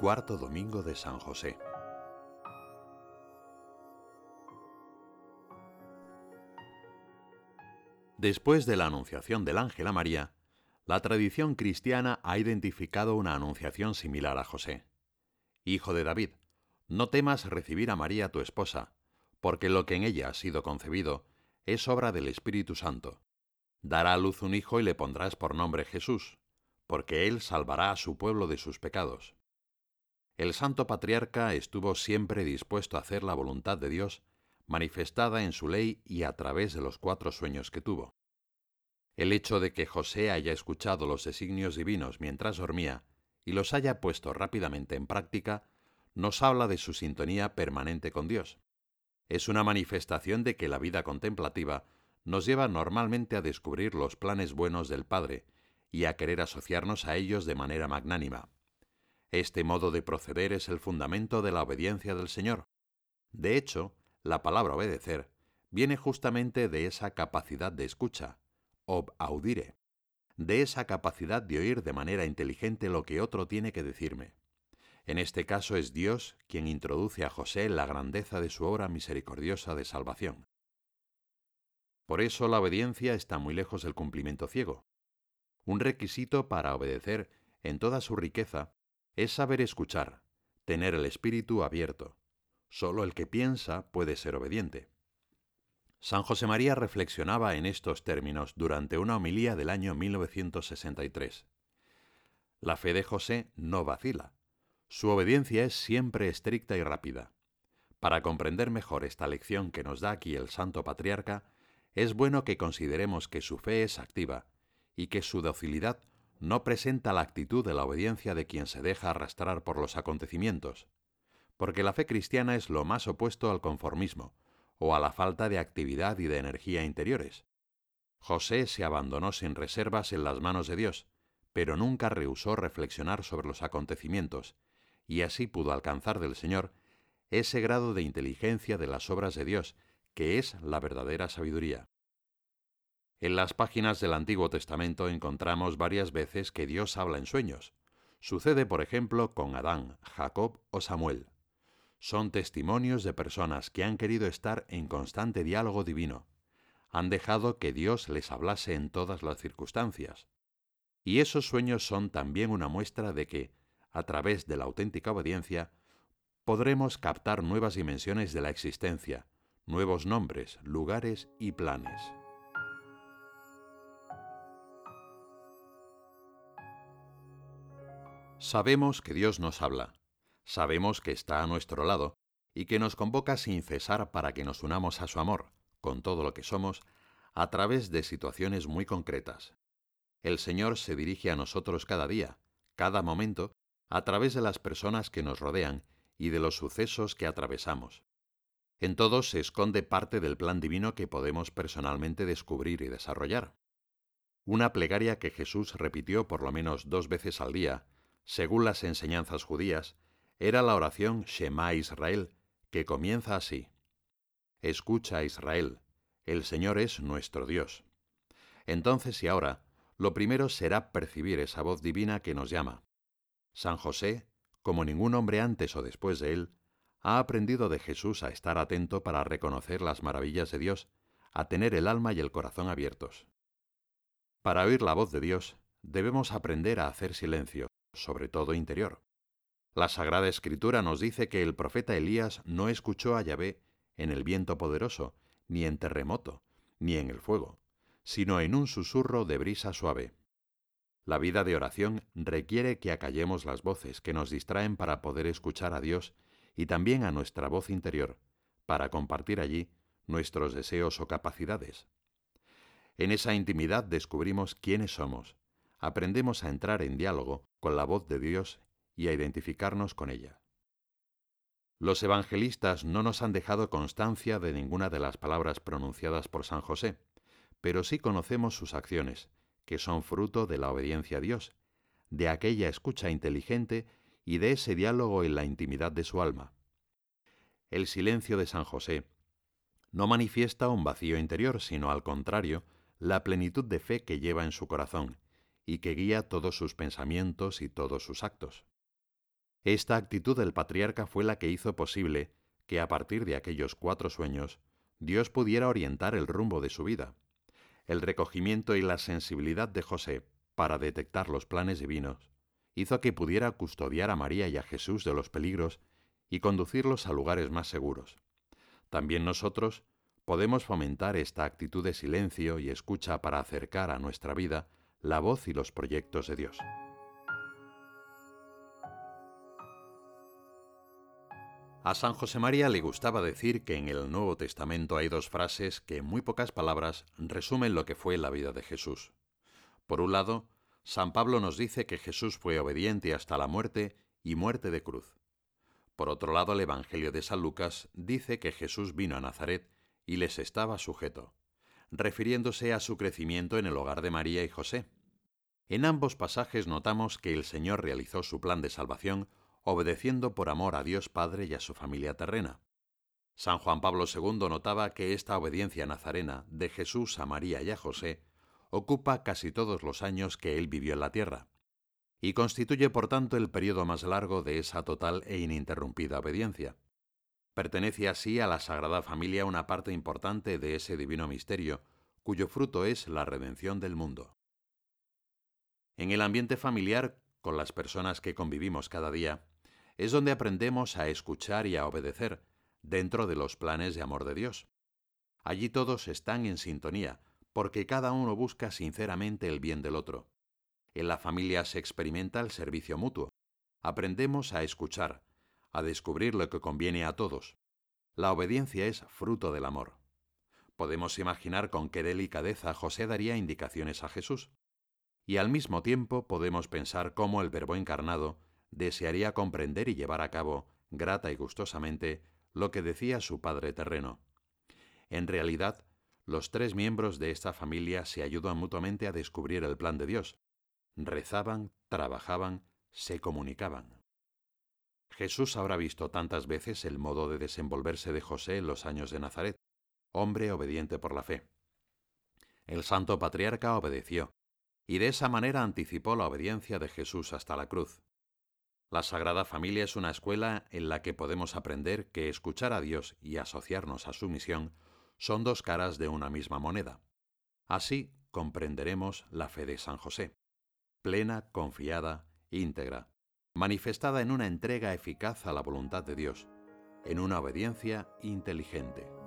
Cuarto Domingo de San José. Después de la anunciación del ángel a María, la tradición cristiana ha identificado una anunciación similar a José. Hijo de David, no temas recibir a María tu esposa, porque lo que en ella ha sido concebido es obra del Espíritu Santo. Dará a luz un hijo y le pondrás por nombre Jesús, porque él salvará a su pueblo de sus pecados. El santo patriarca estuvo siempre dispuesto a hacer la voluntad de Dios, manifestada en su ley y a través de los cuatro sueños que tuvo. El hecho de que José haya escuchado los designios divinos mientras dormía y los haya puesto rápidamente en práctica, nos habla de su sintonía permanente con Dios. Es una manifestación de que la vida contemplativa nos lleva normalmente a descubrir los planes buenos del Padre y a querer asociarnos a ellos de manera magnánima. Este modo de proceder es el fundamento de la obediencia del Señor. De hecho, la palabra obedecer viene justamente de esa capacidad de escucha, ob audire, de esa capacidad de oír de manera inteligente lo que otro tiene que decirme. En este caso es Dios quien introduce a José en la grandeza de su obra misericordiosa de salvación. Por eso la obediencia está muy lejos del cumplimiento ciego. Un requisito para obedecer en toda su riqueza es saber escuchar, tener el espíritu abierto. Solo el que piensa puede ser obediente. San José María reflexionaba en estos términos durante una homilía del año 1963. La fe de José no vacila. Su obediencia es siempre estricta y rápida. Para comprender mejor esta lección que nos da aquí el Santo Patriarca, es bueno que consideremos que su fe es activa y que su docilidad no presenta la actitud de la obediencia de quien se deja arrastrar por los acontecimientos, porque la fe cristiana es lo más opuesto al conformismo, o a la falta de actividad y de energía interiores. José se abandonó sin reservas en las manos de Dios, pero nunca rehusó reflexionar sobre los acontecimientos, y así pudo alcanzar del Señor ese grado de inteligencia de las obras de Dios, que es la verdadera sabiduría. En las páginas del Antiguo Testamento encontramos varias veces que Dios habla en sueños. Sucede, por ejemplo, con Adán, Jacob o Samuel. Son testimonios de personas que han querido estar en constante diálogo divino. Han dejado que Dios les hablase en todas las circunstancias. Y esos sueños son también una muestra de que, a través de la auténtica obediencia, podremos captar nuevas dimensiones de la existencia, nuevos nombres, lugares y planes. Sabemos que Dios nos habla, sabemos que está a nuestro lado y que nos convoca sin cesar para que nos unamos a su amor, con todo lo que somos, a través de situaciones muy concretas. El Señor se dirige a nosotros cada día, cada momento, a través de las personas que nos rodean y de los sucesos que atravesamos. En todos se esconde parte del plan divino que podemos personalmente descubrir y desarrollar. Una plegaria que Jesús repitió por lo menos dos veces al día según las enseñanzas judías, era la oración Shema Israel, que comienza así. Escucha Israel, el Señor es nuestro Dios. Entonces y ahora, lo primero será percibir esa voz divina que nos llama. San José, como ningún hombre antes o después de él, ha aprendido de Jesús a estar atento para reconocer las maravillas de Dios, a tener el alma y el corazón abiertos. Para oír la voz de Dios, debemos aprender a hacer silencio, sobre todo interior. La Sagrada Escritura nos dice que el profeta Elías no escuchó a Yahvé en el viento poderoso, ni en terremoto, ni en el fuego, sino en un susurro de brisa suave. La vida de oración requiere que acallemos las voces que nos distraen para poder escuchar a Dios y también a nuestra voz interior, para compartir allí nuestros deseos o capacidades. En esa intimidad descubrimos quiénes somos, aprendemos a entrar en diálogo con la voz de Dios y a identificarnos con ella. Los evangelistas no nos han dejado constancia de ninguna de las palabras pronunciadas por San José, pero sí conocemos sus acciones, que son fruto de la obediencia a Dios, de aquella escucha inteligente y de ese diálogo en la intimidad de su alma. El silencio de San José no manifiesta un vacío interior, sino al contrario, la plenitud de fe que lleva en su corazón, y que guía todos sus pensamientos y todos sus actos. Esta actitud del patriarca fue la que hizo posible que a partir de aquellos cuatro sueños Dios pudiera orientar el rumbo de su vida. El recogimiento y la sensibilidad de José para detectar los planes divinos hizo que pudiera custodiar a María y a Jesús de los peligros y conducirlos a lugares más seguros. También nosotros podemos fomentar esta actitud de silencio y escucha para acercar a nuestra vida la voz y los proyectos de Dios. A San José María le gustaba decir que en el Nuevo Testamento hay dos frases que en muy pocas palabras resumen lo que fue la vida de Jesús. Por un lado, San Pablo nos dice que Jesús fue obediente hasta la muerte y muerte de cruz. Por otro lado, el Evangelio de San Lucas dice que Jesús vino a Nazaret y les estaba sujeto, refiriéndose a su crecimiento en el hogar de María y José. En ambos pasajes notamos que el Señor realizó su plan de salvación obedeciendo por amor a Dios Padre y a su familia terrena. San Juan Pablo II notaba que esta obediencia nazarena de Jesús a María y a José ocupa casi todos los años que él vivió en la tierra, y constituye por tanto el periodo más largo de esa total e ininterrumpida obediencia. Pertenece así a la Sagrada Familia una parte importante de ese divino misterio, cuyo fruto es la redención del mundo. En el ambiente familiar, con las personas que convivimos cada día, es donde aprendemos a escuchar y a obedecer, dentro de los planes de amor de Dios. Allí todos están en sintonía, porque cada uno busca sinceramente el bien del otro. En la familia se experimenta el servicio mutuo. Aprendemos a escuchar, a descubrir lo que conviene a todos. La obediencia es fruto del amor. Podemos imaginar con qué delicadeza José daría indicaciones a Jesús. Y al mismo tiempo podemos pensar cómo el Verbo encarnado desearía comprender y llevar a cabo, grata y gustosamente, lo que decía su padre terreno. En realidad, los tres miembros de esta familia se ayudan mutuamente a descubrir el plan de Dios. Rezaban, trabajaban, se comunicaban. Jesús habrá visto tantas veces el modo de desenvolverse de José en los años de Nazaret, hombre obediente por la fe. El santo patriarca obedeció, y de esa manera anticipó la obediencia de Jesús hasta la cruz. La Sagrada Familia es una escuela en la que podemos aprender que escuchar a Dios y asociarnos a su misión son dos caras de una misma moneda. Así comprenderemos la fe de San José, plena, confiada, íntegra, manifestada en una entrega eficaz a la voluntad de Dios, en una obediencia inteligente.